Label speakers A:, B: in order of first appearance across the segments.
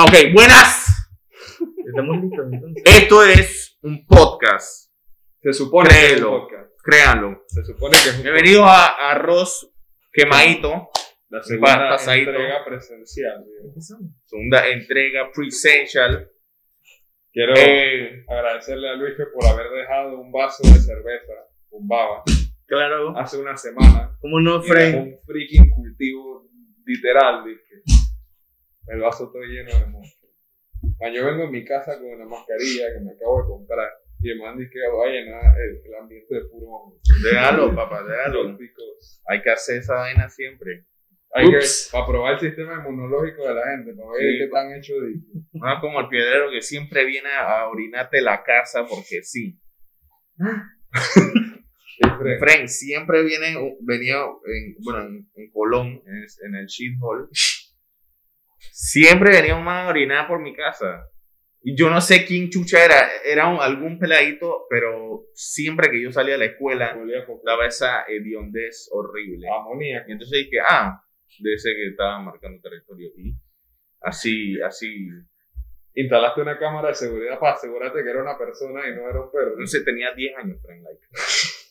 A: Ah, ok, buenas.
B: Estamos listos entonces.
A: Esto es un podcast.
C: Se supone que es un
A: Créelo.
C: podcast.
A: Créanlo.
C: Se supone que es un
A: Bienvenidos a Arroz Quemadito.
C: La segunda
A: pasadito.
C: entrega presencial. digamos.
A: Segunda entrega presential.
C: Quiero
A: Eh,
C: agradecerle a Luis por haber dejado un vaso de cerveza con baba
B: Claro.
C: hace una semana.
B: ¿Cómo no,
C: era
B: Frank?
C: un freaking cultivo literal. que el vaso todo lleno de monstruos. Man, Yo vengo en mi casa con una mascarilla que me acabo de comprar. Y el man dice que va a llenar el, el ambiente de puro hongo.
A: déjalo, papá, déjalo. Hay que hacer esa vaina siempre.
C: Hay que,
B: Ups.
C: para probar el sistema inmunológico de la gente, para ver
A: Sí.
C: qué tan hecho de.
A: No es como el piedrero que siempre viene a orinarte la casa porque sí. Frank siempre viene, venía en, bueno, en, en Colón, en, en el shit hall. Siempre venía un man a orinar por mi casa. Y yo no sé quién chucha era, era un- algún peladito, pero siempre que yo salía de la escuela, daba esa hediondez horrible.
C: Amoníaco.
A: Y entonces dije, ah, de ese que estaba marcando territorio. Y así, así.
C: Instalaste una cámara de seguridad para asegurarte que era una persona y no era un perro.
A: Entonces tenía 10 años, Frank. Like.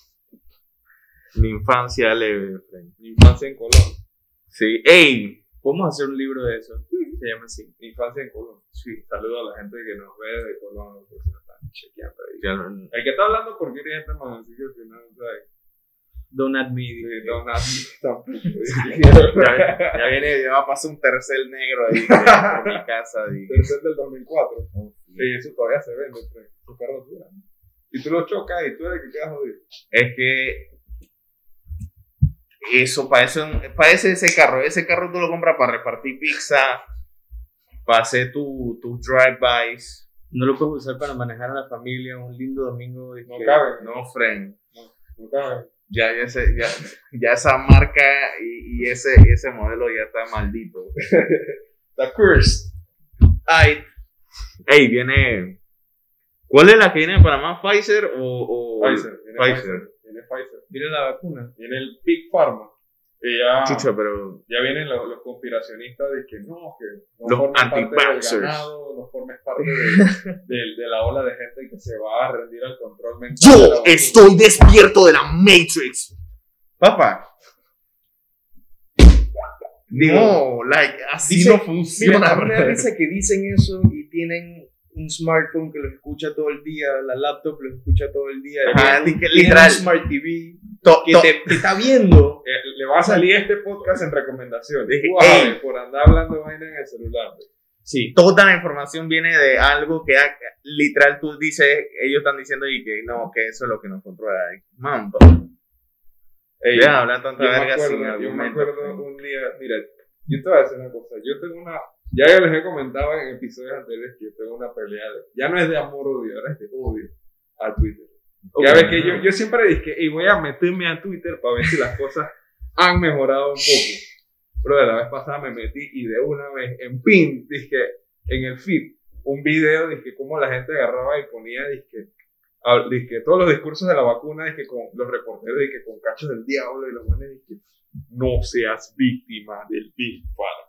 A: Mi infancia leve, Frank.
C: Mi infancia en Colón.
A: Sí, ey,
B: Podemos hacer un libro de eso. Se llama así.
C: Infancia en Colón. Sí. Saludo a la gente que nos ve de Colón, por si nos están chequeando ahí. El que está hablando por qué este man, así que al final, ¿sabes?
B: Don't admit
C: Sí,
B: it.
C: no, nada, tampoco.
A: ya, ya viene, ya va a pasar un tercer negro ahí por mi casa. y-
C: Tercer del 2004. Sí, eso todavía se vende, Frank. Esos carros duran. Y tú lo chocas y tú eres el que quedas jodido.
A: Es que eso parece, un- parece ese carro. Ese carro tú lo compras para repartir pizza, para hacer tu- tus drive-bys.
B: No lo puedes usar para manejar a la familia un lindo domingo. de
C: No
B: que-
C: cabe,
A: No, friend.
C: no cabe.
A: Ya, ya, ese- ya, ya esa marca y, y ese, ese modelo ya está maldito.
C: The cursed.
B: Ay,
A: Ey, viene. ¿Cuál es la que viene de Panamá? ¿Pfizer o.? o
C: Pfizer. Viene
A: Pfizer.
C: Pfizer. Viene Pfizer.
B: mira la vacuna.
C: Viene el Big Pharma. Y ya,
A: Chucha, pero.
C: ya vienen los, los conspiracionistas de que no, que no
A: Los
C: formes parte del
A: anti-vaxxers.
C: ganado, no formes parte de, de- de la ola de gente que se va a rendir al control mental.
A: Yo estoy despierto de la Matrix. Papá. No, like, así
B: Dice-
A: no
B: Mira,
A: funciona.
B: a mí me risa que dicen eso y tienen un smartphone que lo escucha todo el día, la laptop lo escucha todo el día,
A: Ajá, que literal.
B: un smart TV
A: To-
B: que
A: to-
B: te, te está viendo.
C: Eh, le va a salir este podcast en recomendación. Ver, por andar hablando vaina en el celular.
A: Sí, toda la información viene de algo que literal tú dices, ellos están diciendo y que no, que eso es lo que nos controla. Man,
C: Ey,
A: deja de hablar tanta
C: yo me
A: verga sin
C: acuerdo, yo me acuerdo un día, mira, yo te voy a decir una cosa, yo tengo una, ya yo les he comentado en episodios anteriores que yo tengo una pelea, de- ya no es de amor-odio, ahora es de odio a Twitter. Ya ves que yo, yo siempre dije, y voy a meterme a Twitter para ver si las cosas han mejorado un poco. Pero la vez pasada me metí y de una vez en pin, dije, en el feed, un video, dije, cómo la gente agarraba y ponía, dije, a- dije, todos los discursos de la vacuna, dije, con los reporteros, dije, con cachos del diablo y los buenos, dije, no seas víctima del Big Pharma.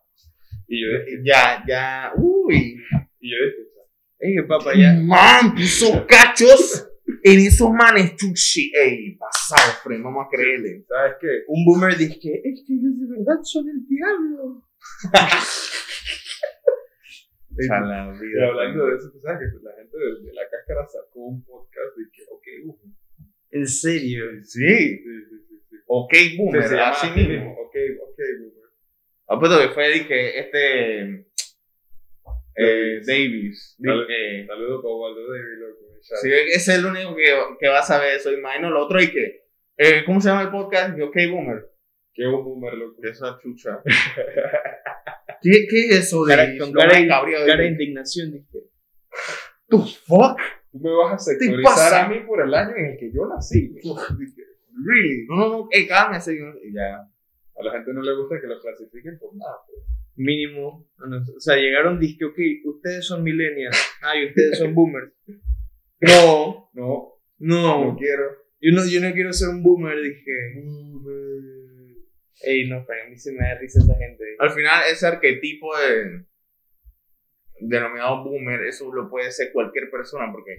C: Y yo dije,
A: Ya, ya, uy.
C: y yo dije,
B: Ey, papá, ya.
A: Man, puso cachos en esos manes, chuchi. Ey, pasado, friend, vamos a creerle.
C: ¿sabes qué?
B: Un boomer dice que es que ellos de verdad son el diablo.
A: A la
C: Y
A: vida,
C: hablando
A: friend.
C: de eso, tú sabes que la gente de, de la cáscara sacó un podcast y que, ok, uh,
B: En serio.
A: Sí,
C: sí, sí, sí, sí.
A: ok, boomer,
C: Se llama
A: así mismo.
C: ok, ok, boomer.
A: Ah, pues que fue, dije, este. Eh, Davis.
C: Saludos para Waldo David, loco.
A: sí, es el único que, que va a saber eso. Imagino lo otro y que. Eh, ¿Cómo se llama el podcast? Dije, ok, boomer.
C: Qué un boomer, loco.
A: Que esa chucha. ¿Qué, ¿Qué es eso de
B: Cara- con cara, de-
A: cabreado de-
B: cara de indignación. Dije,
A: ¿The fuck?
C: Tú me vas a sectorizar a mí por el año en el que yo nací.
A: Really? No, no, no, eh, cálmese. Y ya.
C: A la gente no le gusta que lo clasifiquen por nada. pues.
B: mínimo. O sea, llegaron, dije, ok, ustedes son millennials. Ay, ustedes son boomers. No,
C: No, no
B: no.
C: quiero.
B: Yo no, yo no quiero ser un boomer, dije. Ey, no, para mí se me da risa esa gente.
A: Al final, ese arquetipo de. denominado boomer, eso lo puede ser cualquier persona, porque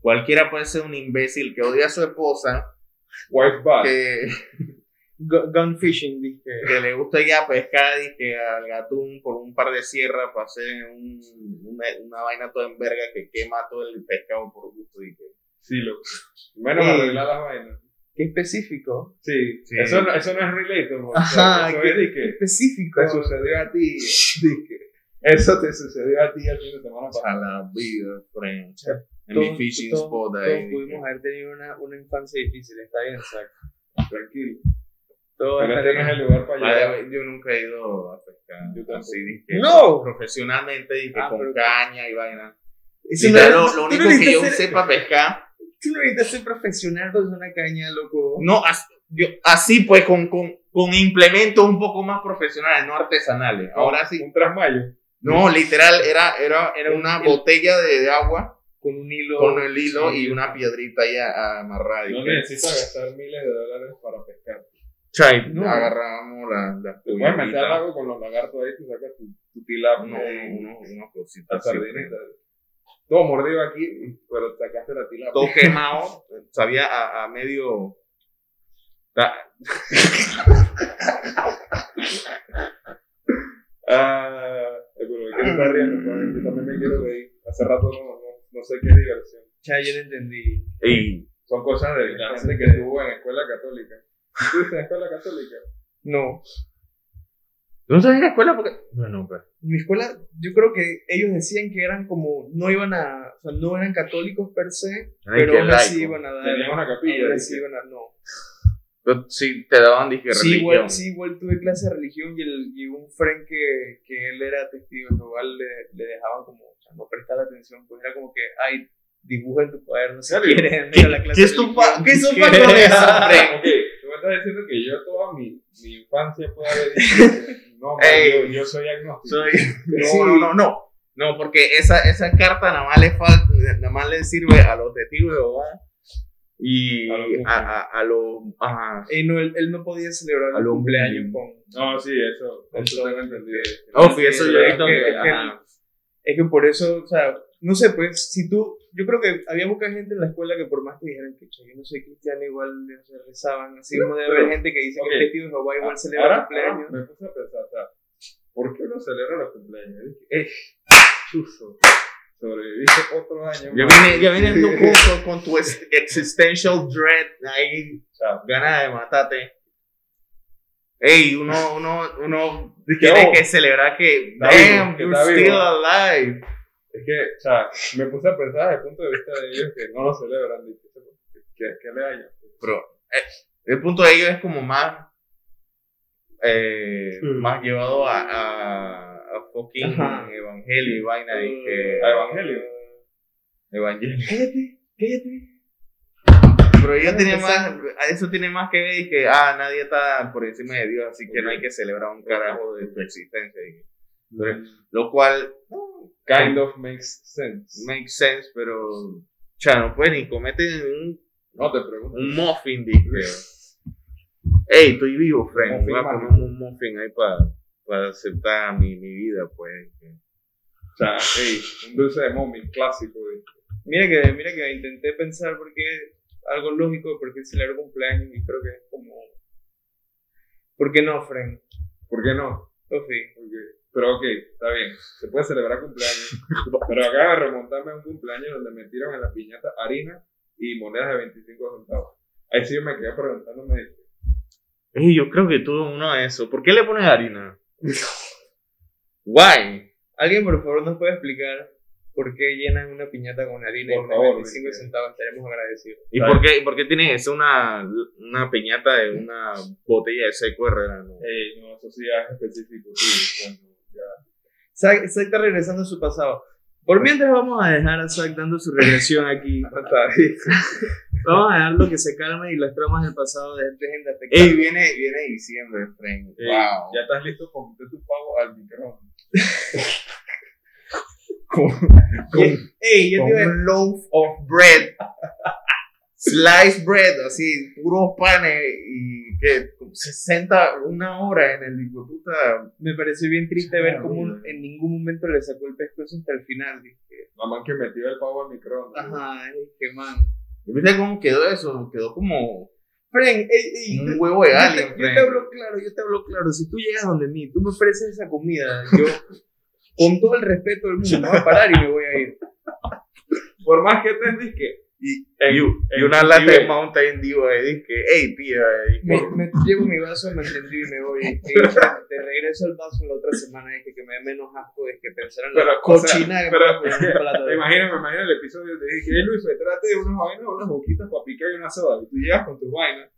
A: cualquiera puede ser un imbécil que odia a su esposa,
C: Wife
A: que,
B: Gun fishing, dije.
A: que le gusta ir a pescar y que al gatún por un par de sierras para hacer un- una, una vaina toda en verga que quema todo el pescado por gusto y que
C: Sí, loco. Menos
B: Sí.
C: arreglar las vainas.
B: Qué específico.
C: Sí,
A: Sí.
C: Eso, no, eso no es relatable.
B: Ajá,
C: eso
B: qué,
C: es
B: qué específico.
C: te sucedió a ti. que eso te sucedió a ti el fin de semana
A: a
C: pasado.
A: la vida, friend.
B: sea,
A: En
B: Todos-
A: mi fishing
B: todos-
A: spot
B: todos
A: ahí.
B: pudimos haber tenido una, una infancia difícil, está bien, Zach.
C: Tranquilo.
B: Todo
C: no el lugar para llegar.
A: yo nunca he ido a pescar.
C: Yo
A: así,
B: ¡No!
A: Profesionalmente, y
B: Ah,
A: con caña y vaina.
B: Eso no
A: lo, lo único que yo
B: ser-
A: sé para pescar,
B: Tú no necesitas ser profesional para una caña, loco.
A: no, as- yo, así pues, con, con, con implementos un poco más profesionales, no artesanales. Ahora sí.
C: Un trasmayo.
A: No, literal, era, era, era una
B: El-
A: botella de, de agua
B: Con un hilo.
A: con el hilo
B: Sí.
A: y una piedrita ahí amarrada.
C: No
A: que-
C: necesitas gastar miles de dólares para pescar.
A: Chay,
B: No.
A: agarrábamos las las
C: Te puedes meter al
A: pulguitas,
C: lago con los lagartos ahí, tú sacas tu, tu tilapia,
A: uno-
C: y
A: uno- uno- unas
C: la
A: cositas. así,
C: sardinita. Todo mordido aquí, pero sacaste la tilapia.
A: todo quemado, sabía a, a medio.
C: Ah, pero ¿de qué te estás riendo? Yo también me quiero reír. Hace rato no, no, no sé qué diversión.
B: Ya, yo no entendí.
A: Y
C: Son cosas de la gente que estuvo en escuela católica. ¿Tú estuviste en escuela católica?
B: No.
A: ¿Tú no sabes en la escuela? Porque... Bueno, pues.
B: En mi escuela, yo creo que ellos decían que eran como, no iban a, o sea, no eran católicos per se, pero
A: que
B: aún así iban a dar.
C: Tenían una capilla.
B: aún así iban a, no.
A: Pero sí, te daban disque
B: Sí
A: religión.
B: igual, sí, igual tuve clase de religión y, el, y un friend que, que él era testigo Jehová le, le dejaban como, o sea, no prestar atención, pues era como que, ay, dibuja en tu cuaderno si
C: ¿Serio?
B: quieres en medio de la clase
A: ¿Qué
B: de
A: es tu qué es tu pa con eso,
C: estás diciendo que yo toda mi, mi infancia puedo haber dicho que no, man,
A: Ey.
C: yo, yo soy agnóstico.
A: Soy... No,
B: Sí.
A: no, no, no. No, porque esa, esa carta nada más le falta, nada más le sirve a los testigos de Jehová y
C: A los
A: a, a, a los ajá.
B: Y no, él, él no podía celebrar el cumpleaños con...
C: No, sí, eso, eso tengo entendido.
A: Oh, sí, eso
B: Sí,
A: yo he
B: es
A: visto
B: que-. Es que por eso, o sea, no sé, pues, si tú, yo creo que había mucha gente en la escuela que por más que dijeran que "Che, yo no soy cristiano, igual o sea, rezaban, así como debe haber gente que dice
C: ok.
B: que el testigo de Jehová igual celebra
C: Ahora,
B: el cumpleaños.
C: ahora me puse a pensar, o sea, ¿por qué uno celebra los cumpleaños? ¡Eh! ¡Chuzo! Sobreviviste otro año
A: Ya viene, ya viene tú con, con, con tu ex- existential dread ahí,
C: O sea,
A: ganas de matarte. Ey, uno, uno, uno tiene
C: oh,
A: que celebrar que, damn, you're still
C: vivo".
A: alive.
C: Es que, o sea, me puse a pensar desde el punto de vista de ellos que no lo celebran. Dije, ¿qué, qué le hallan?
A: Pero eh, el punto de ellos es como más, eh, más llevado a, a, a fucking
B: Ajá.
A: evangelio y vaina y que
C: ¿A evangelio?
A: evangelio.
B: Cállate, cállate.
A: Pero ellos tienen más, eso tiene más que ver y que, ah, nadie está por encima de Dios, así que no hay que celebrar un carajo de tu existencia. Y- lo cual,
C: Kind of makes sense.
A: makes sense, pero, ya, no puedes ni cometer un,
C: No te pregunto.
A: un muffin, dije. Ey, estoy vivo, friend. Voy a poner un muffin ahí para aceptar mi, mi vida, pues.
C: O sea, hey, un dulce de mommy clásico. güey.
B: Mira que, mira que intenté pensar porque algo lógico de por qué celebrar cumpleaños y creo que es como... ¿Por qué no, friend?
C: ¿Por qué no?
B: Sofi.
C: Porque- pero ok, está bien, se puede celebrar cumpleaños. pero acaba de remontarme a un cumpleaños donde metieron en la piñata harina y monedas de 25 centavos. Ahí sí yo me quedé preguntándome,
A: Ey, yo creo que tuve uno de esos. ¿Por qué le pones harina? Why?
B: ¿Alguien por favor nos puede explicar por qué llenan una piñata con harina
C: Por
B: y
C: favor,
B: 25
C: este.
B: centavos? Estaremos agradecidos.
A: ¿Y
C: ¿Sabes?
A: por qué, y por qué tiene eso una, una piñata de una botella de seco Herrera? No?
C: hey, no, eso sí es específico. Sí,
B: Zack, Zack está regresando a su pasado. Por mientras vamos a dejar a Zack dando su regresión aquí. Vamos a dejarlo que se calme y las tramas del pasado de afectar.
A: Ey, viene, viene diciembre, friend.
C: Ey,
A: wow.
C: Ya estás listo meter tu pavo al micrófono.
A: Con,
B: Ey, yo
A: con
B: te iba a-
A: un loaf of bread. slice bread, así, puros panes y que 60, una hora en el puta.
B: Me pareció bien triste ver cómo en ningún momento le sacó el pescuezo hasta el final. Dije,
C: Mamá que metió el pavo al microondas.
B: ajá, dije, man.
A: ¿Viste cómo quedó eso? Quedó como
B: Fren, ey, ey,
A: un huevo de
B: yo,
A: alien,
B: te, yo te hablo claro, yo te hablo claro. Si tú llegas donde mí, tú me ofreces esa comida, yo, con todo el respeto del mundo, me voy a parar y me voy a ir.
C: Por más que te que
A: Y,
C: En-
A: y, y
C: en
A: una lata de. Mountain Dew ahí, dije, hey, pía,
B: Me, me llevo mi vaso de Mountain Dew y me voy. Te regreso el vaso la otra semana. Dije que me dé menos asco. Es que pensar en la
C: Pero, o sea,
B: cochina que
C: pero-
B: me.
C: Me imagino, me imagino el episodio te dije, hey Luis, me trate de unas vainas, unas boquitas para picar y una soda. Y tú llegas con tus vainas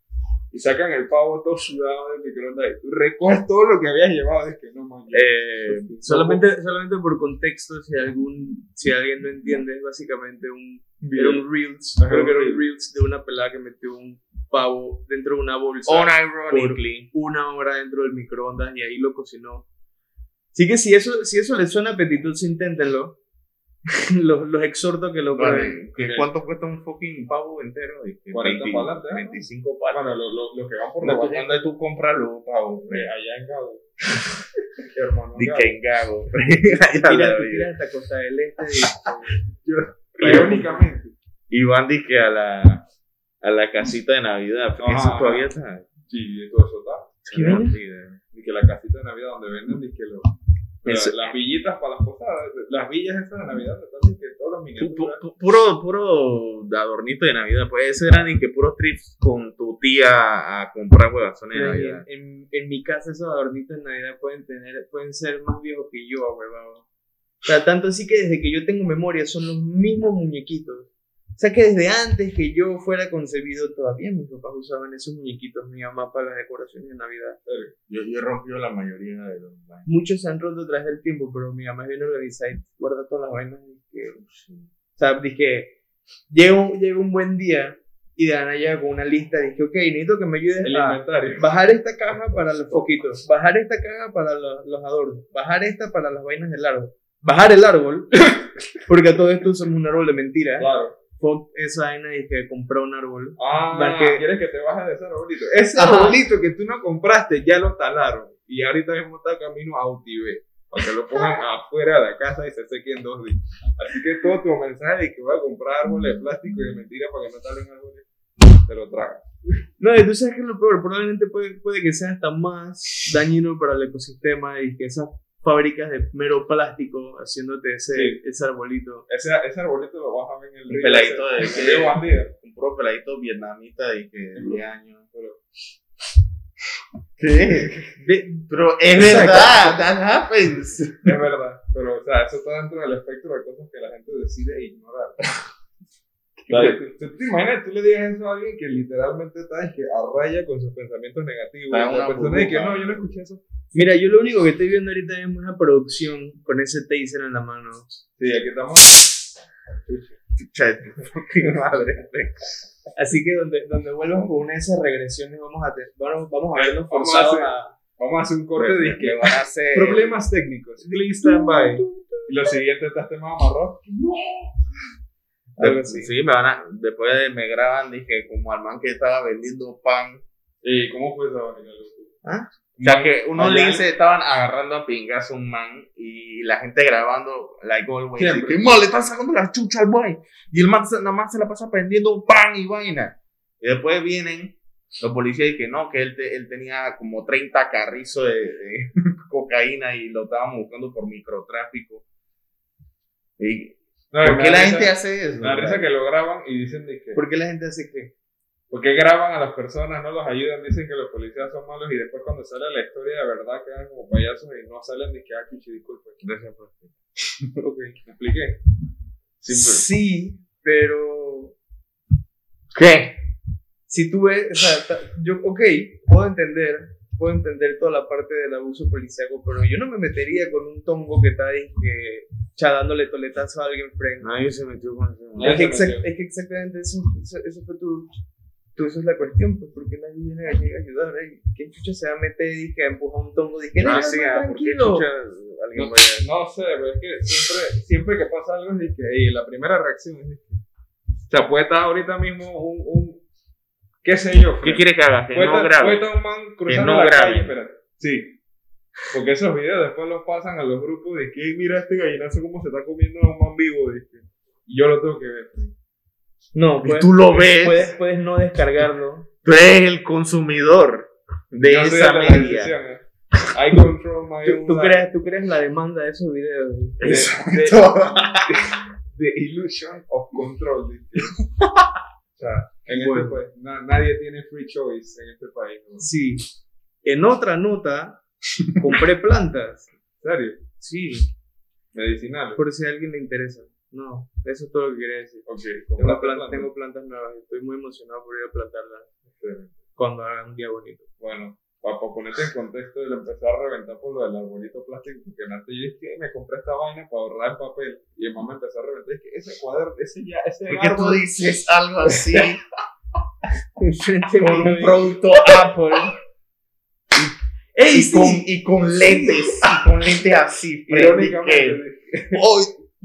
C: y sacan el pavo todo sudado del microondas y tú recoges todo lo que habías llevado. Es que no man.
A: Eh,
B: Solamente, solamente por contexto, si algún, si alguien no entiende, es básicamente un, era un reels,
C: Ajá,
B: creo que era
C: un
B: reels de una pelada que metió un pavo dentro de una bolsa
A: unironically.
B: una hora dentro del microondas y ahí lo cocinó. Así que si eso, si eso les suena apetitoso, inténtenlo. los, los exhorto a que lo prueben.
A: Vale, ¿que ¿Cuánto cuesta un fucking pavo entero? Dije,
C: 40
A: 20,
C: palantes, ¿no?
A: 25 palos.
C: Bueno, los lo, lo que van por
A: ¿Dónde
C: la
A: tú,
C: vaina
A: dónde tú compras los pavos?
C: allá en Cabo. Hermano.
A: Di
C: Gabo.
A: que en Gago.
B: Tira, te tiras hasta Costa del Este y
C: Irónicamente.
A: Y van que a la, a la casita de Navidad. Porque
C: Ajá.
A: eso todavía está.
C: Sí, todo eso está.
B: ¿Qué vaina?
C: Y que la casita de Navidad donde venden, y que lo, la-
A: Eso-
C: las villitas para las posadas, las villas esas de Navidad, están que todos los
A: Pu-
C: miniaturas.
A: pu- Puro, puro adornito de Navidad. Pues ese eran y que puros trips con tu tía a comprar huevazones de Navidad.
B: en, en mi casa esos adornitos en Navidad pueden tener, pueden ser más viejos que yo, huevado. O sea, tanto así que desde que yo tengo memoria son los mismos muñequitos. O sea que desde antes que yo fuera concebido todavía mis papás usaban esos muñequitos, mi mamá para las decoraciones de Navidad.
A: Yo, yo he rompido la mayoría de los
B: Muchos se han roto a través del tiempo, pero mi mamá es bien organizada y guarda todas las vainas. Y que, o sea, dije, llega un, llega un buen día y de llega con una lista. Dije, ok, necesito que me ayudes
C: El
B: a
C: inventario.
B: bajar esta caja para los foquitos, bajar esta caja para los, los adornos, bajar esta para las vainas del árbol, bajar el árbol, porque a todo esto usamos un árbol de mentira.
C: Claro.
B: Fuck esa vaina y que compré un árbol.
C: Ah,
B: Porque-
C: quieres que te bajes de ese arbolito. Ese
B: Ajá.
C: arbolito que tú no compraste ya lo talaron. Y ahorita mismo está camino a Utibé. Para que lo pongan afuera de la casa y se seque en dos días. Así que todo tu mensaje de que voy a comprar árboles de plástico y de mentira para que no talen árboles, te lo tragas.
B: No, y tú sabes que es lo peor, probablemente puede, puede que sea hasta más dañino para el ecosistema y que esas fábricas de mero plástico haciéndote ese,
C: Sí.
B: ese arbolito.
C: Ese, ese arbolito lo vas a ver en el
A: Un peladito de-
C: ese- de.
A: Un puro peladito vietnamita y que de 10 años.
C: Pero-
A: ¿Qué?
B: De-
A: Pero es verdad, that happens.
C: Es verdad, pero o sea, eso está dentro del espectro de cosas que la gente decide ignorar. ¿tú, tú te imaginas, tú le digas eso a alguien que literalmente está es que a raya con sus pensamientos negativos.
A: Está en
C: la
A: una
C: persona dice que no, yo no escuché eso.
B: Mira, yo lo único que estoy viendo ahorita es una producción con ese taser en la mano.
C: Sí, aquí estamos.
A: Madre.
B: Así que donde, donde vuelvan con una de esas regresiones vamos a, te- vamos, vamos a vernos
C: Vamos a hacer-
B: a...
C: Vamos a hacer un corte de disque.
A: van a hacer.
C: Problemas técnicos. Please stand by. Y lo siguiente está este más amarrado.
B: Algo así.
A: Sí, me van a. Después de, me graban, dije, como al man que estaba vendiendo pan.
C: ¿Y cómo fue esa vaina, loco?
A: O sea, que unos
C: Allá-
A: linces estaban agarrando a pingas un man y la gente grabando, like always.
C: Siempre.
A: Que le están sacando la chucha al boy. Y el man se- nada más se la pasa prendiendo pan y vaina. Y después vienen los policías y que no, que él, te- él tenía como 30 carrizos de, de cocaína y lo estaban buscando por microtráfico. Y,
C: No,
A: ¿Por qué la
C: risa-
A: gente hace eso?
C: Da risa que lo graban y dicen de que.
B: ¿Por qué la gente hace qué?
C: ¿Por qué graban a las personas, no los ayudan? Dicen que los policías son malos y después cuando sale la historia de verdad quedan como payasos y no salen ni que, ah, chuchi, disculpe. ok, ¿me expliqué?
B: Sí, pero
A: ¿Qué?
B: si tú ves, o sea, yo, ok, puedo entender, puedo entender toda la parte del abuso policíaco, pero yo no me metería con un tongo que está ahí que, cha, dándole toletazo a alguien frente.
A: Nadie se metió con
C: Nadie
B: Es que, exact- es que exactamente eso, eso, eso fue tu, tu, eso es la cuestión, pues, porque nadie viene a, ayudar, ¿eh? ¿Quién chucha se va a meter y que a empujar un tongo? Dije, no, no,
A: sí,
B: no,
A: ah, ¿por qué
B: tranquilo.
A: chucha alguien
C: No, no sé, pero es que siempre, siempre que pasa algo es que, y la primera reacción es que, O sea, puede estar ahorita mismo un, un qué sé yo.
A: ¿Qué quieres que haga? Que no grabe.
C: un man cruzando
A: no
C: la
A: grabe.
C: calle, espérate. Sí. Porque esos videos después los pasan a los grupos de que "Ey, mira este gallinazo cómo se está comiendo a un man vivo. Dice. Y yo lo tengo que ver.
B: No, puedes,
A: tú lo ves.
B: puedes, puedes no descargarlo.
A: Tú eres el consumidor de
C: Yo
A: esa
C: de
A: media.
C: ¿eh? I control my
B: ¿Tú,
C: own
B: tú crees, tú crees la demanda de esos videos.
C: De-
A: Exacto.
C: The illusion of control. dice. o sea, en
B: Bueno.
C: este país, na- nadie tiene free choice en este país. ¿no?
B: Sí. En otra nota, compré plantas.
C: ¿En serio?
B: Sí,
C: Medicinales.
B: por si a alguien le interesa. No, eso es todo lo que quería decir.
C: Ok,
B: Tengo, tengo plantas nuevas y estoy muy emocionado por ir a plantarlas cuando haga un día bonito.
C: Bueno, para ponerte en contexto, le empecé a reventar por lo del arbolito plástico, porque antes yo dije, me compré esta vaina para ahorrar papel, y el mamá me empezó a reventar, es que ese cuaderno, ese ya, ese
A: ¿Por qué tú dices algo así con un
B: y-
A: producto Apple.
B: ¡Ey,
A: y,
B: sí!
A: con, y con lentes, y con lentes así?
C: Irónicamente,
A: "Oh,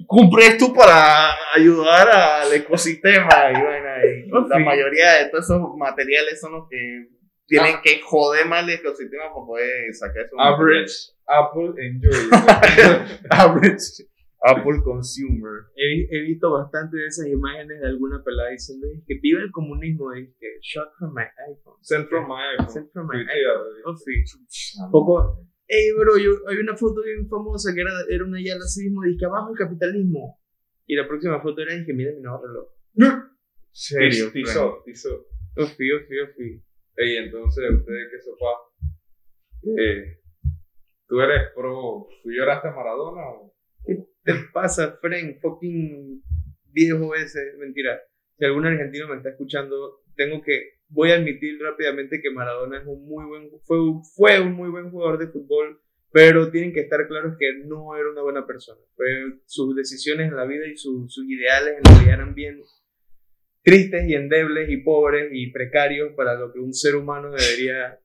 A: compré esto para ayudar al ecosistema y vaina, y
B: Oh,
A: la mayoría de todos esos materiales son los que tienen que joder más el ecosistema para poder sacar esos
C: average Apple enjoy.
A: average Apple consumer
B: He, he visto bastante de esas imágenes de alguna pelada diciendo que vive el comunismo. Y que shot from my iPhone.
C: Send from my iPhone.
B: Sent from my iPhone. Oh, sí. Poco. Ey, bro, yo, hay una foto bien famosa que era, era una yala así mismo, dice que abajo el capitalismo. Y la próxima foto era, dije, mira mi nuevo reloj.
A: serio Fred?
C: Tizó, tizó.
B: Ofi, ofi, ofi.
C: Ey, entonces, ustedes qué sopa. Eh, ¿Tú eres pro, tú lloraste a Maradona?
B: ¿Qué te pasa, Frank? Fucking viejo ese. Mentira. Si algún argentino me está escuchando, tengo que. Voy a admitir rápidamente que Maradona es un muy buen. Fue, fue un muy buen jugador de fútbol. Pero tienen que estar claros que no era una buena persona. Sus decisiones en la vida y su- sus ideales en realidad eran bien tristes y endebles y pobres y precarios para lo que un ser humano debería,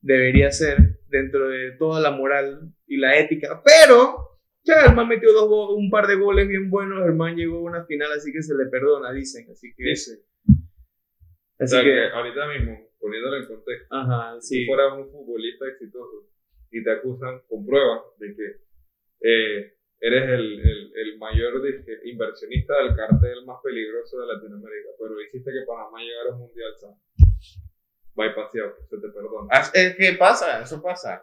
B: debería ser dentro de toda la moral y la ética. Pero ya, el man metió dos un par de goles bien buenos, el man llegó a una final, así que se le perdona, dicen. Así que.
C: O
B: Así
C: sea, que
B: que.
C: ahorita mismo, poniéndolo en contexto,
B: Ajá,
C: si
B: sí.
C: fueras un futbolista exitoso y te acusan con pruebas de que eh, eres el, el, el mayor inversionista del cartel más peligroso de Latinoamérica, pero hiciste que Panamá llegara a un mundial sano. Bypaseado, se te perdona.
A: Ah, Es que pasa, eso pasa.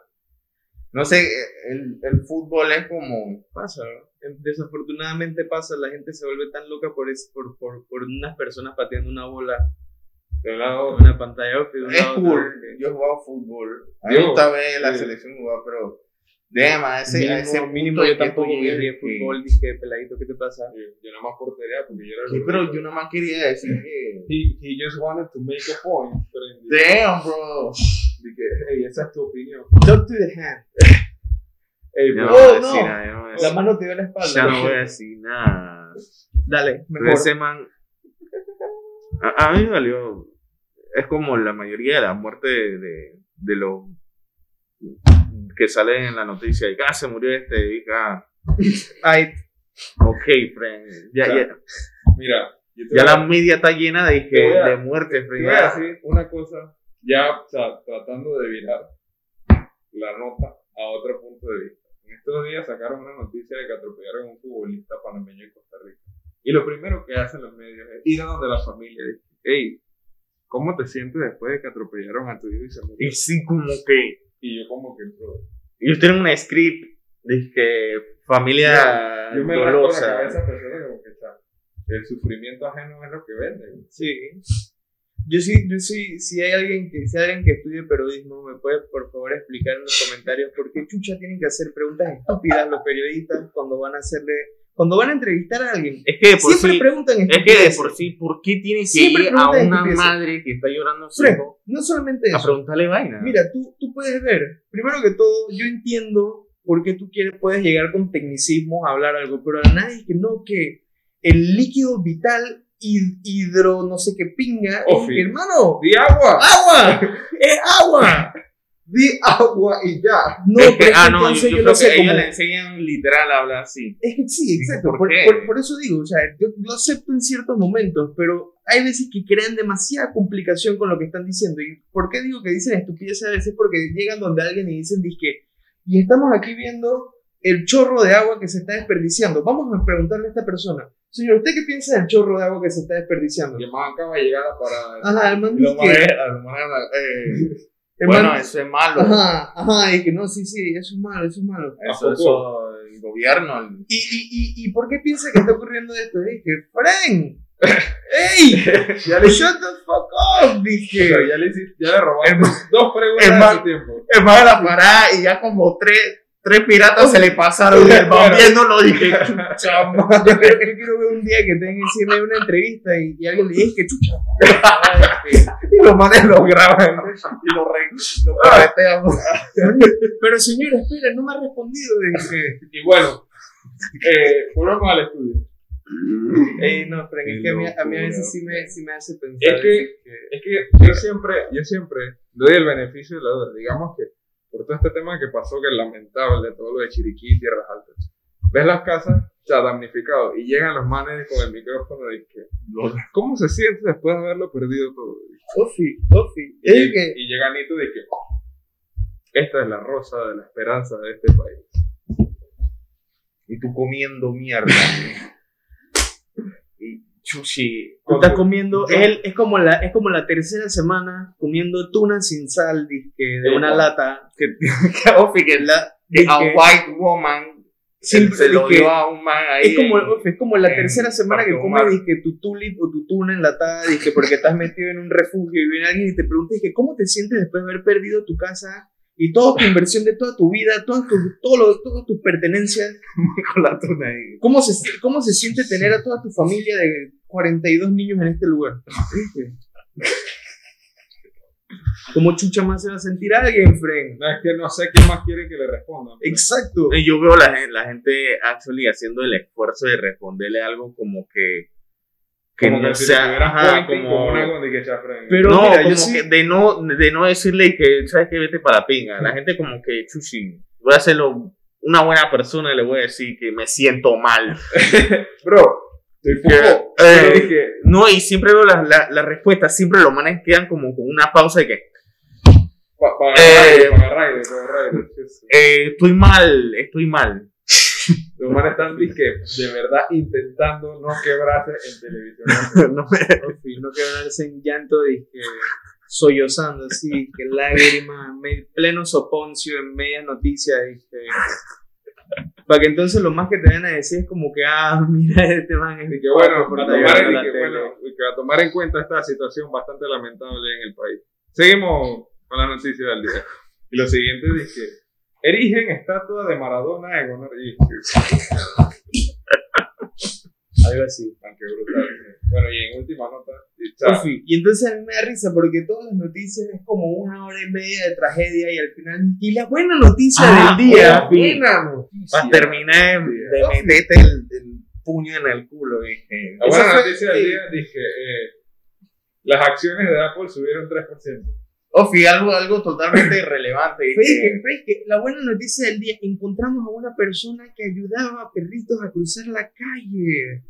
A: No sé, el, el fútbol es como.
B: Pasa, ¿no? Desafortunadamente pasa, la gente se vuelve tan loca por, es- por, por, por unas personas pateando una bola
C: De lado,
B: una pantalla de un
A: Es
B: lado otro,
A: cool.
B: que-
A: Yo he jugado fútbol. A mí me gusta ver la selección jugar, pero. Déjame, a ese, a
B: mínimo,
A: ese punto
B: mínimo yo tampoco vi
A: que-
B: fútbol, dije, peladito, ¿qué te pasa?
C: yo, yo nada más portería porque yo era el
A: Sí, pero yo nada más quería decir que.
C: He, he just wanted to make a point.
A: Damn, bro.
C: Dije, hey, esa es tu opinión.
B: Talk to the hand.
C: Hey, bro,
A: a
B: Oh, no.
A: nada, no voy a
B: La mano te dio la espalda.
A: ya no voy a decir nada.
B: Dale,
A: Pero
B: mejor.
A: ese man. A, a mí me valió. Es como la mayoría de la muerte de, de, de los que salen en la noticia. Y ah, se murió este. Y ah,
B: Ay,
A: ok, friend. Ya, ya,
C: Mira, te
A: ya la media está llena de,
C: Te
A: que,
C: a-
A: de muerte,
C: Te
A: friend.
C: voy a decir una cosa, ya o sea, tratando de virar la nota a otro punto de vista. En estos días sacaron una noticia de que atropellaron a un futbolista panameño en Costa Rica. Y lo primero que hacen los medios es ir a donde la familia dice, hey, ¿cómo te sientes después de que atropellaron a tu hijo y se murió?
A: Y sí, como que.
C: Y yo como que, bro,
A: Ellos tienen una script que familia
C: yo me la
A: dolosa.
C: cabeza como que, sea, el sufrimiento ajeno es lo que vende.
B: sí. Yo sí, yo sí, si hay alguien que, si hay alguien que estudie periodismo, me puede por favor explicar en los comentarios por qué chucha tienen que hacer preguntas estúpidas los periodistas cuando van a hacerle, cuando van a entrevistar a alguien.
A: Es que de por
B: Siempre
A: sí.
B: preguntan
A: Es que de por sí, ¿por qué tiene que
B: Siempre
A: ir a una madre que está llorando a su hijo
B: no solamente
A: a
B: eso.
A: preguntarle vaina?
B: Mira, tú, tú puedes ver, primero que todo, yo entiendo por qué tú quieres, puedes llegar con tecnicismos a hablar algo, pero a nadie que no, que el líquido vital hid- hidro, no sé qué pinga, es, hermano,
C: ¡Di agua!
B: agua, es agua.
C: Di agua y ya.
B: No,
A: Es que-
B: que
A: ah, no, yo,
B: entonces
A: yo
B: yo,
A: creo
B: lo sé
A: que ellos le enseñan literal a hablar así.
B: Es que sí, exacto.
A: ¿por
B: Por, por- por eso digo, o sea, yo lo acepto en ciertos momentos, pero hay veces que crean demasiada complicación con lo que están diciendo. ¿Y por qué digo que dicen estupideces a veces? Porque llegan donde alguien y dicen, disque, y estamos aquí viendo el chorro de agua que se está desperdiciando. Vamos a preguntarle a esta persona, señor, ¿usted qué piensa del chorro de agua que se está desperdiciando?
C: Y el man acaba de llegar a parar.
B: Ajá, el man
A: Lo más- eh,
B: el
A: bueno,
B: man-
A: eso es malo.
B: Ajá, ajá, y que no, sí, sí, eso es malo, eso es malo.
A: Eso, eso, el gobierno. el-
B: ¿Y, y, y, ¿Y por qué piensa que está ocurriendo esto? Dije, Fren, ¡Ey!
C: Ya le,
B: ¡Shut the fuck up! Dije.
C: pero ya le, hiciste- ya le robaste dos preguntas
A: man-
C: su tiempo.
A: Man de la parada y ya como tres, tres piratas se le pasaron y el man
C: Claro.
A: viéndolo dije, chama.
B: Yo quiero, yo quiero ver un día que tengan encima de una entrevista y, y alguien le dice que chucha.
A: Y los manes lo graban ¿no? y lo re, lo carretean.
B: Pero señora, espera, no me ha respondido. Dije.
C: Y bueno, eh, volvemos al estudio.
B: Ey, no, Fren, es que a mí, a mí a veces sí me, sí me hace pensar.
C: Es que- Es que yo siempre, yo siempre doy el beneficio de la duda. Digamos que por todo este tema que pasó, que es lamentable, todo lo de Chiriquí, Tierras Altas. Ves las casas ya damnificadas y llegan los manes con el micrófono y que, ¿cómo se siente después de haberlo perdido todo?
B: Ofi, Ofi.
C: Y,
B: que.
C: y llega Nito de que esta es la rosa de la esperanza de este país.
A: Y tú comiendo mierda. chuchi.
B: Tú estás comiendo, él es como la es como la tercera semana comiendo tuna sin sal, dizque, de una lata.
A: Que, que, Ofi, que, la, que a white woman se lo dio a un man ahí.
B: Es como,
A: en-
B: es como la tercera semana que comes tu tulip o tu tuna enlatada, dizque, porque estás metido en un refugio y viene alguien y te pregunta dizque, ¿cómo te sientes después de haber perdido tu casa y toda tu inversión de toda tu vida, todas tus, todo todas tus pertenencias?
A: con la tuna ahí.
B: ¿Cómo se, ¿Cómo se siente tener a toda tu familia de 42 niños en este lugar? ¿Cómo chucha más se va a sentir alguien, Fren?
C: No, es que no sé quién más quiere que le responda.
B: Exacto.
A: Y Yo veo la gente, la gente actually haciendo el esfuerzo de responderle algo como que. Que
C: como
A: no
C: que si
A: sea. ajá, como,
C: como que.
B: Pero
A: no,
B: mira, yo
A: como
B: sí-
A: que de no, de no decirle que, ¿sabes qué? Vete para la pinga. La gente como que, chuchi, voy a hacerlo una buena persona y le voy a decir que me siento mal.
C: Bro,
A: Que, eh,
C: dije,
A: No, y siempre veo las la, las respuestas, siempre los manes quedan como con una pausa de que, eh, eh, estoy mal, estoy mal.
C: Los manes están dizque, de verdad intentando no quebrarse en televisión.
A: No me-
B: En no quebrarse en llanto y que sollozando así, que lágrimas, pleno soponcio en media noticia y que para que entonces lo más que te van a decir es como que ah mira este man es
C: Y que bueno, a tomar,
B: viendo
C: y que, bueno, y que a tomar en cuenta esta situación bastante lamentable en el país. Seguimos con la noticia del día. Y lo siguiente dice que erigen estatua de Maradona en honor y
B: algo así
C: Ah, qué brutal. Bueno, y en última nota, y,
B: fin, y entonces a mí me da risa porque todas las noticias es como una hora y media de tragedia y al final y la buena noticia
A: Ah,
B: del día
C: buena noticia.
A: Para terminar de, de meterte el, el puño en el culo. Dije,
C: La buena noticia del día dije eh, las acciones de Apple subieron 3%.
A: Ofi, algo, algo totalmente irrelevante.
B: Fue
A: dije,
B: que- fue que la buena noticia del día, encontramos a una persona que ayudaba a perritos a cruzar la calle.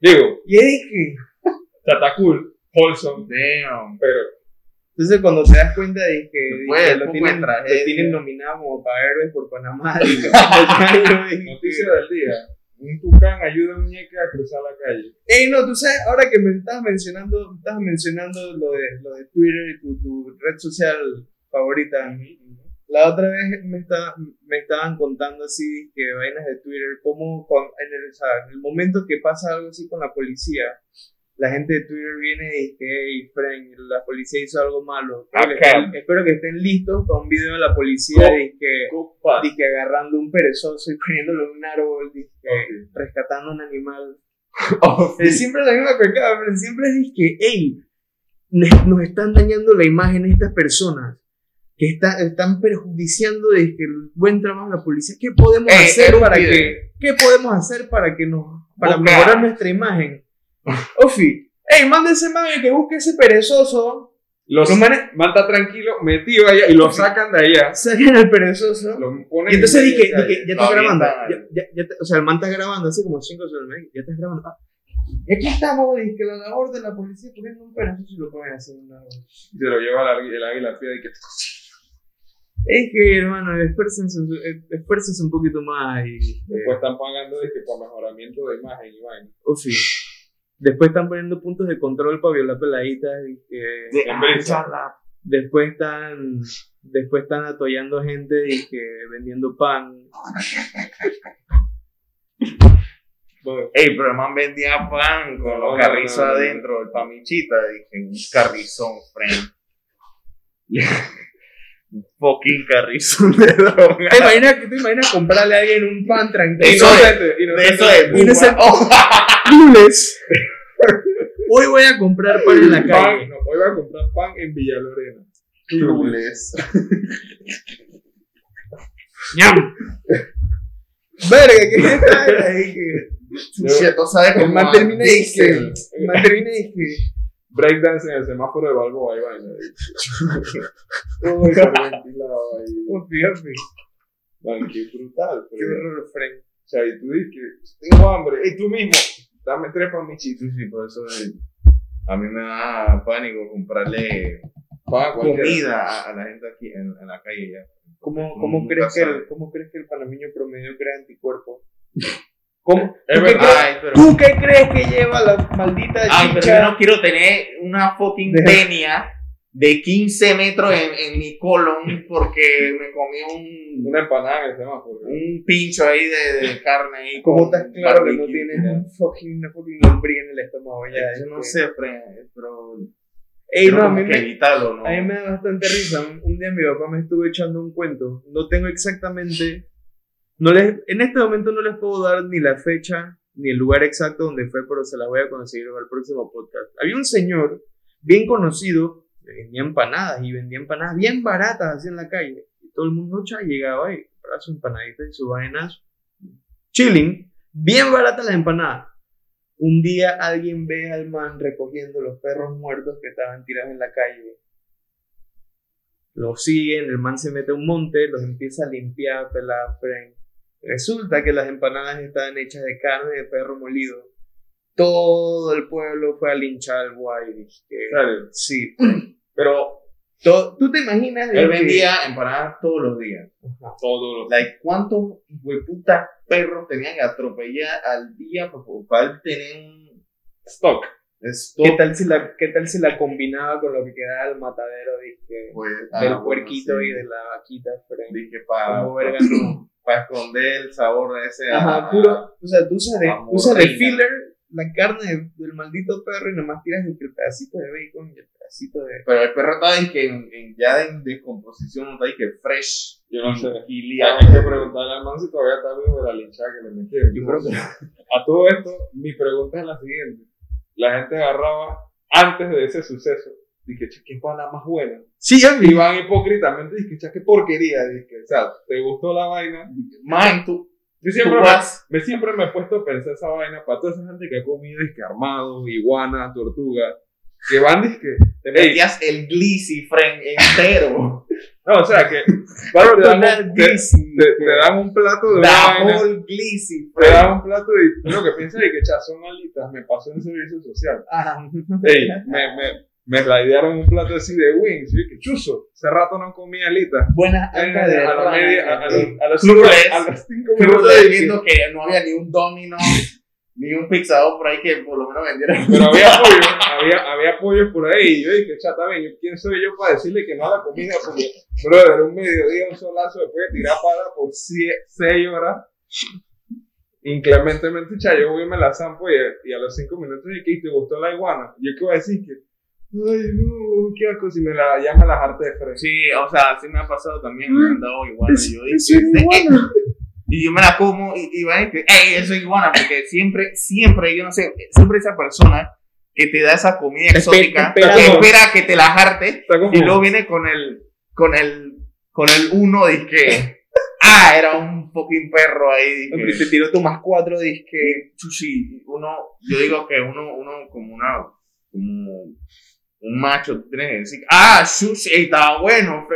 C: Digo,
B: Y dije,
C: está cool, wholesome,
A: Damn.
C: pero
B: entonces cuando te das cuenta de que, que
A: el
B: lo,
A: poco
B: tienen, lo nominado como para héroes por Panamá,
C: noticia del día. Un tucán ayuda a un ñeque a cruzar la calle.
B: Ey, no, tú sabes, ahora que me estabas mencionando, estabas mencionando lo de, lo de Twitter y tu, tu red social favorita. La otra vez me, está, me estaban contando así que vainas de Twitter, como en, el, o sea, en el momento que pasa algo así con la policía, la gente de Twitter viene y dice, hey, friend, la policía hizo algo malo. Espero, que espero que estén listos para un video de la policía y que, agarrando un perezoso y poniéndolo en un árbol, y que
C: Ok.
B: rescatando un animal. Es siempre la misma pecada, pero siempre es que, hey, nos están dañando la imagen estas personas que está- están perjudiciando de que el buen trabajo de la policía. ¿Qué podemos
A: Ey,
B: hacer para
A: video.
B: que, qué podemos hacer para que nos, para mejorar nuestra imagen? Ofi, hey, manda ese man que busque ese perezoso
C: Los,
B: Los manes
C: tranquilo, metido allá y lo sacan de allá.
B: sacan al perezoso. Y entonces
C: en
B: dije,
C: de
B: dije, ya estás grabando. Ya, ya, ya o sea, el man está grabando hace como 5 segundos. Ya estás grabando. Ah, y aquí estamos, dije, la labor de la policía poniendo un perezoso y lo ponen una
C: y se lo lleva el, águila- el águila pie y que
B: Es que, hermano, esfuércense, un- eh, esfuércense un poquito más y. eh,
C: después están pagando dije, por mejoramiento de imagen y vaina.
B: sí. Después están poniendo puntos de control para violar peladitas y que.
A: De-.
B: Después están. Después están atollando gente y que vendiendo pan. Bueno,
A: Ey, pero el man vendía pan con los carrizos
C: no, no, no.
A: adentro, el pamichita. Dije, un carrizón, friend. un fucking carrizón de droga.
B: ¿Te imaginas, ¿Te imaginas comprarle a alguien un pan tranquilo?
A: Eso
C: inocente.
A: eso es
B: Y no.
A: Oh,
B: lunes. Hoy voy a comprar pan en la
C: Pan,
B: calle.
C: no, hoy voy a comprar pan en Villalorena.
A: Clueless.
B: ¡Ñam! Verga, ¿qué es esta era? Dije,
A: Chucheto sabe
B: El man termina y el man termina y dije,
C: Breakdance en el semáforo de Balboa y vaina. Todo hiperventilado ahí.
B: oh, fíjate,
C: Man, qué brutal.
B: qué horror, Frank.
C: O sea, y tú dices que tengo hambre. Y tú mismo, dame tres pamichitos.
A: Sí, sí, por eso eh, a mí me da pánico comprarle comida a, la gente aquí en, en la calle ya.
B: ¿Cómo, cómo, crees que el, ¿Cómo crees que el panameño promedio crea anticuerpos? ¿Cómo? ¿Tú, qué
A: Ay, pero,
B: ¿Tú qué crees que lleva la maldita
A: ay, pero yo no quiero tener una fucking tenia de 15 metros en, en mi colon porque me comí un,
C: Una empanada en el semáforo.
A: un pincho ahí de, de carne ahí.
B: ¿Cómo estás claro que no tienes un fucking, una fucking lombriz en el estómago ya?
A: Yo no
B: este.
A: sé, pero...
B: Ey,
A: quiero
B: no, a mí,
A: que
B: me,
A: evitarlo, ¿no?
B: a mí me da bastante risa. Un, un día mi papá me estuvo echando un cuento. No tengo exactamente. No les, en este momento no les puedo dar ni la fecha ni el lugar exacto donde fue, pero se las voy a conseguir para el próximo podcast. Había un señor bien conocido, que vendía empanadas y vendía empanadas bien baratas así en la calle. Y todo el mundo cha, llegaba y compraba su empanadita y su vainas. Chilling, bien baratas las empanadas. Un día alguien ve al man recogiendo los perros muertos que estaban tirados en la calle. Los siguen, el man se mete a un monte, los empieza a limpiar, pelar, fren. Resulta que las empanadas estaban hechas de carne de perro molido. Todo el pueblo fue a linchar al guay.
C: Claro.
B: Sí.
A: Pero
B: ¿Tú te imaginas?
A: él
B: que-
A: vendía empanadas todos los días.
B: Ajá.
C: Todo lo
A: Like, ¿Cuántos hueputas perros tenían que atropellar al día para, tener un
C: stock.
A: stock?
B: ¿Qué tal, si la, ¿Qué tal si la combinaba con lo que quedaba del matadero dizque,
A: Pues,
B: del
A: ah, bueno,
B: puerquito
A: sí.
B: y de la vaquita?
A: Dije, para
B: no.
A: esconder el sabor de ese.
B: Ajá,
A: ah,
B: puro. O sea, tú usas de, de filler la carne de- del maldito perro y nomás tiras que el pedacito de bacon y el pedacito de.
A: Pero el perro está en que en, en- ya en descomposición, está ahí que fresh.
C: Yo no sé.
A: Y
C: Hay que preguntarle al man si todavía está vivo de la linchada que le metieron.
B: Yo creo que-
C: A todo esto, mi pregunta es la siguiente. La gente agarraba, antes de ese suceso, dije, che, qué pana más buena.
B: Sí,
C: Y van hipócritamente, dije, che, qué porquería. Dije, o sea, ¿te gustó la vaina?
A: Man, tú,
C: Yo siempre me, me- siempre me he puesto a pensar esa vaina para toda esa gente que ha comido, dije, armado, iguana, tortuga, que van, dije,
A: Te metías el glissy, friend, entero.
C: no, o sea, que van, te, dan, un- te, te- te dan un plato de una
A: The
C: vaina.
A: glissy,
C: Te dan un plato y lo que piensas es que cha, son alitas, me pasó en servicio social. Ey, me, me, me slidearon un plato así de wings, y que chuzo, hace rato no comía alitas.
B: Buenas
C: Eh, a, la media- a, a a los
A: Clueless.
C: cinco, a los cinco
A: Pero
C: minutos
A: estoy
C: dije,
A: viendo que no había ni un domino, ni un pizzador por ahí que por lo menos vendiera.
C: Pero había pollo, había, había pollos por ahí. Y yo dije, chata, ven, ¿quién soy yo para decirle que no a la comida? Porque, brother, era un mediodía, un solazo, después de tirar para por 6 horas. Inclementemente, cha, yo voy y me la zampo y, y a los 5 minutos dije, ¿te gustó la iguana? Yo qué voy a decir que, ay, no, qué asco, si me la, ya me la harté de frente.
A: Sí, o sea, sí me ha pasado también, me han dado iguana. Yo dije. Y yo me la como y, y van a decir, ¡ey, eso es iguana! Porque siempre, siempre, yo no sé, siempre esa persona que te da esa comida exótica,
B: espera
A: que espera que te la jarte y luego viene con el, con el, con el uno de que, ah, era un fucking perro ahí. Dije,
B: te tiró tu más cuatro disque.
A: chuchi, uno, yo digo que uno, uno como una, como, un macho, tienes que decir, ah, sushi, estaba bueno.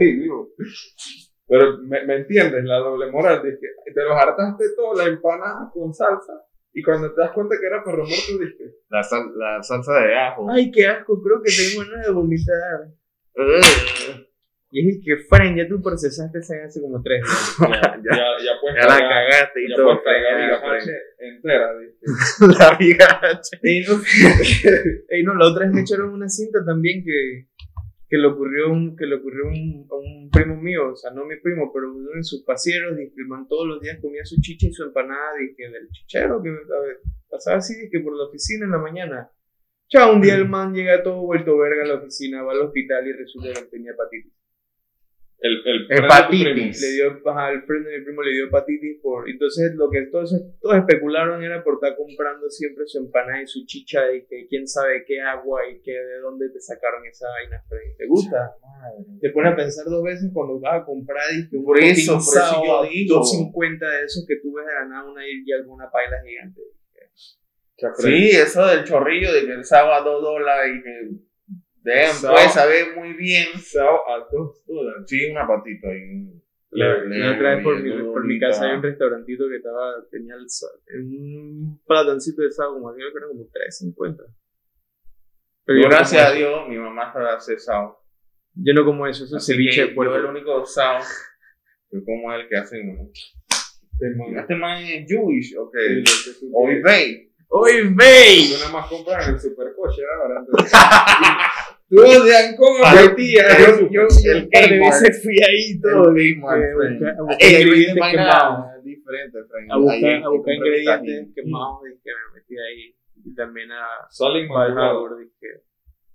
C: Digo, Pero me, me entiendes, la doble moral, de que te los hartaste todo, la empanada con salsa, y cuando te das cuenta que era perro muerto, dije,
A: La, sal- la salsa de ajo.
B: Ay, qué asco, creo que tengo ganas de vomitar.
A: Ugh.
B: Y es que, Fren, ya tú procesaste esa hace como tres días.
C: ya, ya, ya puedes
A: Ya la cagaste y
C: ya
A: todo. ya,
C: la
A: Frank.
C: noche entera, dije.
A: La vigacha.
B: Ey, no, ey, no, la otra vez me echaron una cinta también que, que le ocurrió, un, que le ocurrió un, a un primo mío, o sea, no mi primo, pero uno de sus pasieros, dice que el man todos los días comía su chicha y su empanada, dije, del chichero, que ver, pasaba así, dije, por la oficina en la mañana. Chao, un día el man llega todo vuelto verga a la oficina, va al hospital y resulta que tenía hepatitis.
C: El, el
A: Hepatitis.
B: Le dio, ajá, al friend de mi primo le dio hepatitis por, entonces lo que todos, todos especularon era por estar comprando siempre su empanada y su chicha y que quién sabe qué agua y que de dónde te sacaron esa vaina. ¿Te gusta? Te pone a pensar dos veces cuando vas a comprar y que un
A: Por eso, por eso yo digo.
B: 250 de esos que tú ves de la nada una y alguna paila gigante.
A: Sí, eso del chorrillo de que el sábado a dos dólares y que damn,
C: Sábado.
A: puede saber muy bien.
C: Sao a dos dólares.
A: Sí, una patita ahí.
B: La, la otra vez por, mi, por mi casa hay un restaurantito que estaba, tenía el, un platoncito de sal, como creo que era como 3.50. Pero
A: Yo,
B: yo no
A: gracias a. Dios, mi mamá hace sao.
B: Yo no como eso, eso es ceviche de puerco.
A: yo el único sao que como es el que hace mi
C: Te mando.
A: Este man es Jewish, ok.
C: Quieres.
A: eBay.
B: ¡Oye, ve!
C: Tú nada más compras en el supercoche ahora. Tú odian como
A: Ah,
C: tía.
B: Yo, yo, yo
A: El
B: par de veces fui ahí todo.
A: El
B: a buscar- ingredientes quemados.
A: diferente.
B: A
A: Ahí
B: buscar, a buscar ingredientes quemados y que me metí ahí. Y también a
C: Salen inmaculado.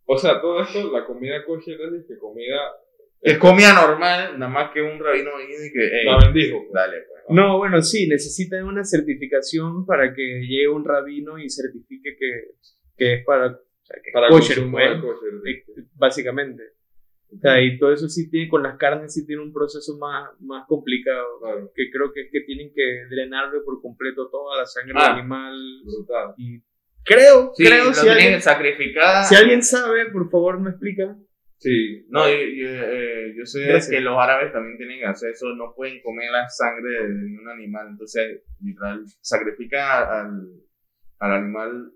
C: O sea, todo esto, la comida kosher es que comida.
A: Es comida normal, nada más que un rabino y que,
C: La bendijo. pues.
A: dale, pues.
B: No, bueno, sí, necesitan una certificación para que llegue un rabino y certifique que, que es para, o sea, que es
C: Para
B: kosher, pues,
C: de kosher.
B: eh, básicamente. O sea, y todo eso sí tiene, con las carnes sí tiene un proceso más, más complicado,
C: Claro,
B: que creo que es que tienen que drenarle por completo toda la sangre
A: Ah.
B: del animal.
C: brutal.
B: Y creo,
A: Sí,
B: creo, si
A: tienen
B: alguien,
A: que sacrificar.
B: si alguien sabe, por favor me explica.
C: Sí.
A: No, yo, yo, eh, yo sé
B: Gracias.
A: que los árabes también tienen que hacer eso, no pueden comer la sangre de ningún animal, entonces, literal, sacrifican al, al animal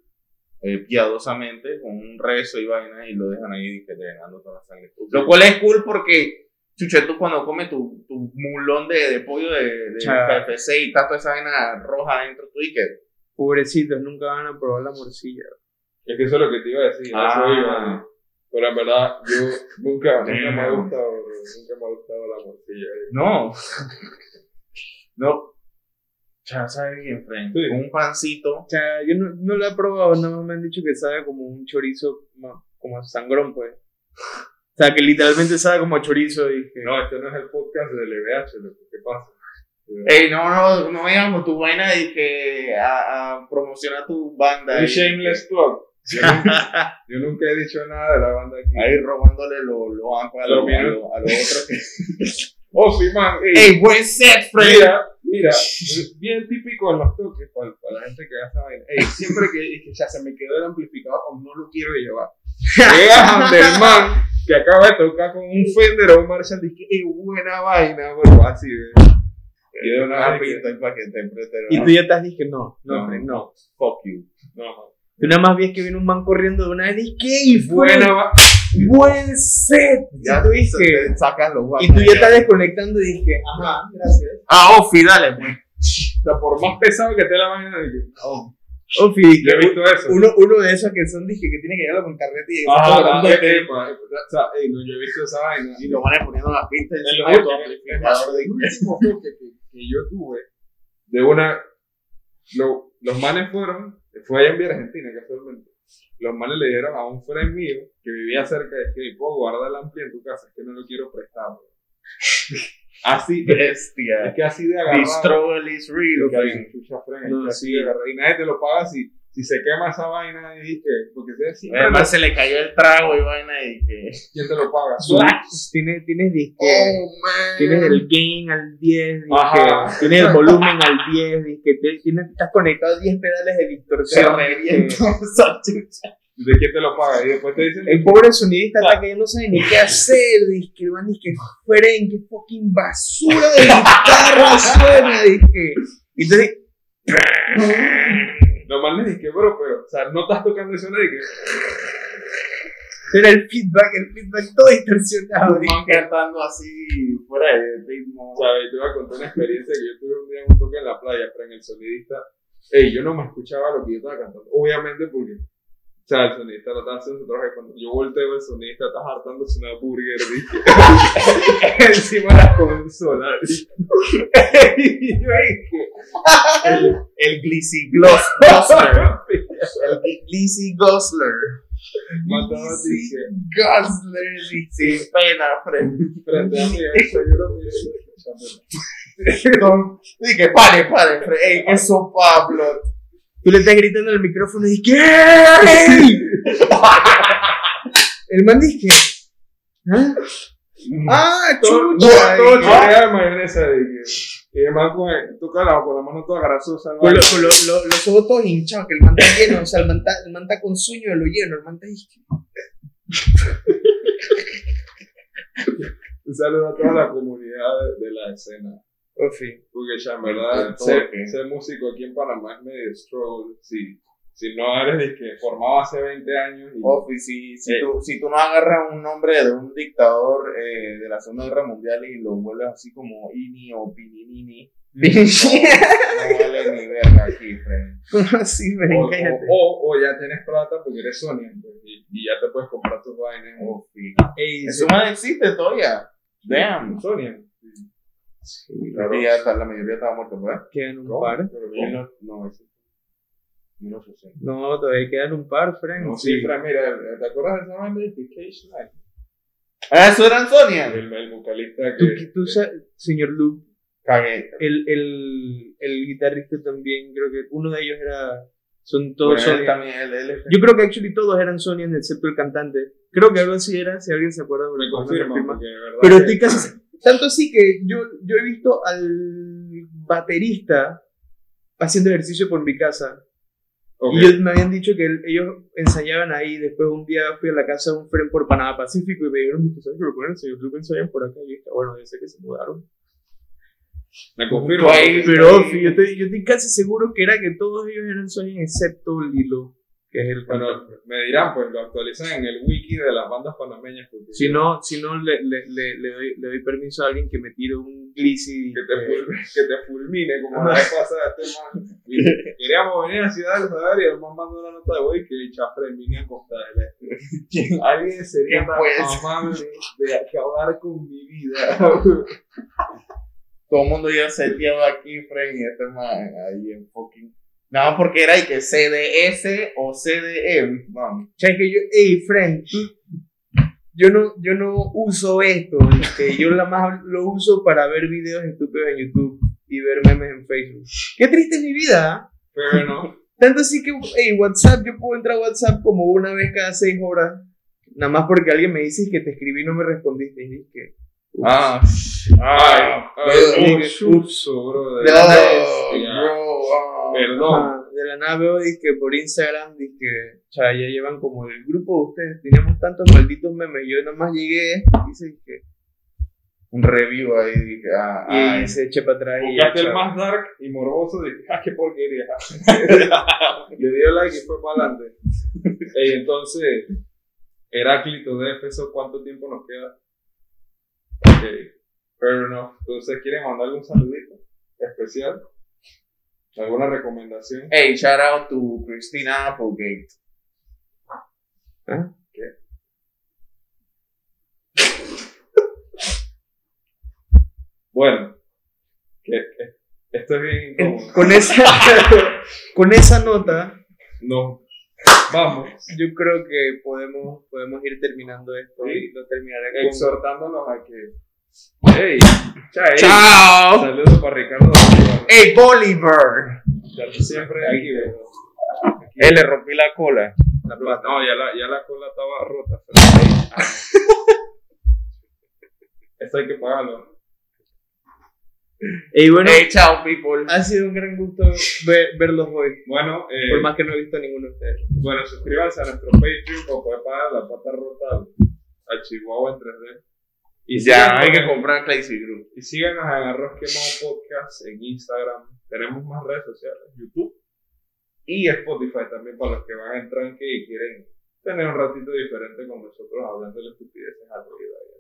A: eh, piadosamente con un rezo y vaina y lo dejan ahí que drenando toda la sangre. Lo cual es cool porque, chuche, tú cuando comes tu, tu mulón de, de pollo de, de. KFC y está toda esa vaina roja adentro, tú y que...
B: Pobrecitos, nunca van a probar la morcilla.
C: Es que eso es lo que te iba a decir. eso iba. Pero en verdad, yo nunca, nunca me ha gustado, bro. nunca me ha gustado la morcilla.
A: No. no. Ya sabes bien, friend.
C: Sí.
A: Un pancito.
B: O sea, yo no, no lo he probado, nada más me han dicho que sabe como un chorizo, como sangrón, pues. O sea, que literalmente sabe como a chorizo. Y que,
C: No, este no es el podcast del LBH, loco. ¿qué pasa?
A: Ey, no, no, no con tu vaina y que a, a promocionar tu banda.
C: Un
A: y-
C: shameless plug. Yo nunca, yo nunca he dicho nada de la banda aquí.
A: Ahí robándole los lo bancos a
C: Lo
A: los lo- a los otros que.
C: Oh, sí, man. ey,
A: ¡Ey, buen set, friend!
C: Mira, mira, bien típico en los toques para, para la gente que hace vaina. Ey, siempre que, que ya se me quedó el amplificador o no lo quiero llevar. Llegas del man que acaba de tocar con un Fender o un Marshall que, ey, buena vaina, bro, así, ¿ves? Y de una vez que-
A: para que te
B: y tú ya estás, dije, no, no,
A: No.
B: Fred, no.
A: Fuck you.
C: No,
B: Tú nada más ves que viene un man corriendo de una vez, dije, y fue
C: buena va.
B: Buen set.
A: Ya
B: y tú dije,
A: te sacas los
B: y tú ya estás desconectando y dije, ajá, gracias.
A: Ah, Ofi, dale, pues.
C: O sea, por más pesado que esté la vaina, dije,
A: Oh.
B: Ofi,
C: yo he visto eso.
B: uno, uno de esos que son, dije, que tiene que llevarlo con carrete y
C: Ajá, eh, pa- o sea, no, yo he visto esa vaina.
A: Y lo van poniendo las
C: El
A: tu
C: último-
A: amplificador de
C: el último toque que, que yo tuve de una. lo- los manes fueron, fue allá en Vía Argentina casualmente. Los manes le dijeron a un friend mío que vivía cerca de que puedo guardar el ampli en tu casa, es que no lo quiero prestar. bro". así, es
A: bestia.
C: que así de
A: struggle is real,
C: que hay
A: friend.
C: friend, es
B: No,
C: que así
B: sí.
C: de agarrado. Y nadie te lo paga si, si se quema esa vaina y dije, porque se siempre
A: Además se le cayó el trago y vaina y que...
C: ¿quién te lo paga?
B: Tienes, tienes, dije,
A: man.
B: tienes el gain al 10, dije,
C: Ajá.
B: tienes el volumen al 10, dije, te- tienes, estás conectado a 10 pedales de
A: Se
B: distorsión.
A: esa chucha.
C: ¿De quién te lo paga? Y después te dicen.
B: El pobre sonidista está que ya no sabe ni qué hacer. Dice que man dice que Fren, qué fucking basura de guitarra suena. Dice entonces,
C: Normal le dije, bro, pero, o sea, no estás tocando eso, de que.
B: era el feedback, el feedback todo distorsionado.
A: Un man cantando así, fuera de ritmo.
C: ¿Sabes? Te voy a contar una experiencia que yo tuve un día en un toque en la playa, pero en el sonidista. Ey, yo no me escuchaba lo que yo estaba cantando. Obviamente porque. Sea, el sonidista lo estaba haciendo su trabajo. Cuando yo volteo, el sonidista está hartándose una burger, dije. Encima de la consola, dije. y yo dije.
A: El, el Glizzy Gosler. El Glizzy Gosler.
C: Mataba, dije.
B: Gosler.
A: Sin pena, Fred.
C: Frente a mí, eso yo lo miré.
A: Dije, pare, pare. Ey, eso, Pablo.
B: Tú le estás gritando en el micrófono y ¿qué? el man dice, ¿ah? Ah,
C: Todo,
B: chucha.
C: todo, chorea de mayonesa. Y con, el- tú con la, con la mano toda grasosa. ¿no?
B: Con, lo- con lo- lo- los ojos todos hinchados, que el man está lleno, o sea, el man está, el man está con sueño de lo lleno, el man está ahí.
C: Un saludo a toda la comunidad de, de la escena.
B: En fin.
C: Porque ya en verdad, ser, músico aquí en Panamá es medio struggle. Si, si no eres de que formado hace 20 años y
A: Ofi, si, si,
C: Eh.
A: tú, si tú no agarras un nombre de un dictador eh, de la Segunda Guerra Mundial y lo vuelves así como Ini o Pininini, no, no vale ni verga aquí, Fred.
B: ¿Cómo así,
C: o,
B: ven,
C: o, o- o ya tienes plata porque eres pues, y, y ya te puedes comprar tus vainas.
A: Ofi. Eso más existe todavía. Damn.
C: Sonia.
A: Sí, que ya está, la mayoría estaba muerta, ¿verdad?
B: Quedan un
C: ¿Cómo?
B: par.
A: No, no, eso. 1800.
B: No, todavía quedan un par, Frank.
C: No, sí, Fran, mira, ¿te acuerdas de esa banda de Vacation?
A: Ah, eso eran Sonia.
C: El, el vocalista
B: Tú,
C: que...
B: tú sabes, señor Luke,
A: Cagué.
B: el, el, el guitarrista también, creo que uno de ellos era. Son todos Sony.
A: también, él, él es-
B: Yo creo que actually todos eran Sony, excepto el cantante. Creo que algo así era, si alguien se acuerda, me
C: me confirma,
B: Pero
C: que-
B: estoy casi. Tanto así que yo, yo he visto al baterista haciendo ejercicio por mi casa. Y ellos me habían dicho que él- ellos ensayaban ahí. Después un día fui a la casa de un friend por Panamá Pacífico y me dijeron ¿sabes que lo ponen? Creo que ensayan por acá. Y yo dije, bueno, yo sé que se mudaron.
C: Me confirma.
A: Ahí,
B: Pero yo, estoy, yo estoy casi seguro que era que todos ellos eran Sony excepto Lilo, que es el
C: Bueno, me dirán, pues lo actualizan en el wiki de las bandas panameñas. Porque
B: Si no, si no le, le, le, le doy, le doy permiso a alguien que me tire un glissy.
C: Que te,
B: eh,
C: que te fulmine, como la vez pasada este man. Queríamos venir a Ciudad del Salvador y el man mandó una nota de voy que chafre vine a Costa del Este. Alguien sería
A: ¿Quién
C: tan
A: puede
C: amable de acabar con mi vida.
A: Todo el mundo ya seteado aquí, Fred, y este man ahí en fucking. Nada más porque era y que CDS o CDE. Vamos.
B: ¿Sabes que yo, hey, friend, yo no, yo no uso esto, este, yo la más lo uso para ver videos estúpidos en YouTube y ver memes en Facebook. Qué triste es mi vida, ¿ah?
C: Pero no.
B: Tanto así que, hey, WhatsApp, yo puedo entrar a WhatsApp como una vez cada seis horas, nada más porque alguien me dice que te escribí y no me respondiste. Y dije,
A: Ah,
C: Ay, ay, ups, ups, bro. Perdón.
B: ah, de la nada veo dizque, por Instagram, o sea, ya llevan como el grupo de ustedes, teníamos tantos malditos memes, yo nada más llegué, dice que,
A: Un review ahí. dije, Ah,
B: y
A: ay.
B: se eche para atrás y ya,
C: el más dark y morboso de ah, qué porquería. Le dio like y fue para adelante. Ey, entonces, Heráclito de Éfeso, ¿cuánto tiempo nos queda? Ok, pero no. Entonces, ¿quieren mandar algún saludito especial? ¿Alguna recomendación?
A: Hey, shout out to Christina Applegate.
B: ¿Ah?
C: Bueno, que, que- esto es bien incómodo.
B: Con esa, con esa nota,
C: No. Vamos,
B: yo creo que podemos, podemos ir terminando esto y lo terminaré con...
C: exhortándonos a que. ¡Ey! ¡Chao!
A: ¡Chao!
C: Saludos para Ricardo. Bolívar.
A: ¡Hey, Bolívar!
C: Siempre aquí. Aquí.
A: Él le rompí la cola.
B: la pata.
C: No, ya la, ya la cola estaba rota. pero ahí- ah. Esto hay que pagarlo.
B: Y bueno,
A: Hey, chao, people.
B: ha sido un gran gusto ver- verlos hoy.
C: Bueno, eh,
B: Por más que no he visto a ninguno de ustedes.
C: bueno, suscríbanse a nuestro Patreon para poder pagar la pata rota al Chihuahua en 3D. Y
A: Ya, hay que comprar Crazy Group.
C: Y síganos en Arroz Quemado Podcast en Instagram. Tenemos más redes sociales, YouTube y Spotify también para los que van a entrar y quieren tener un ratito diferente con nosotros hablando de estupideces al oído.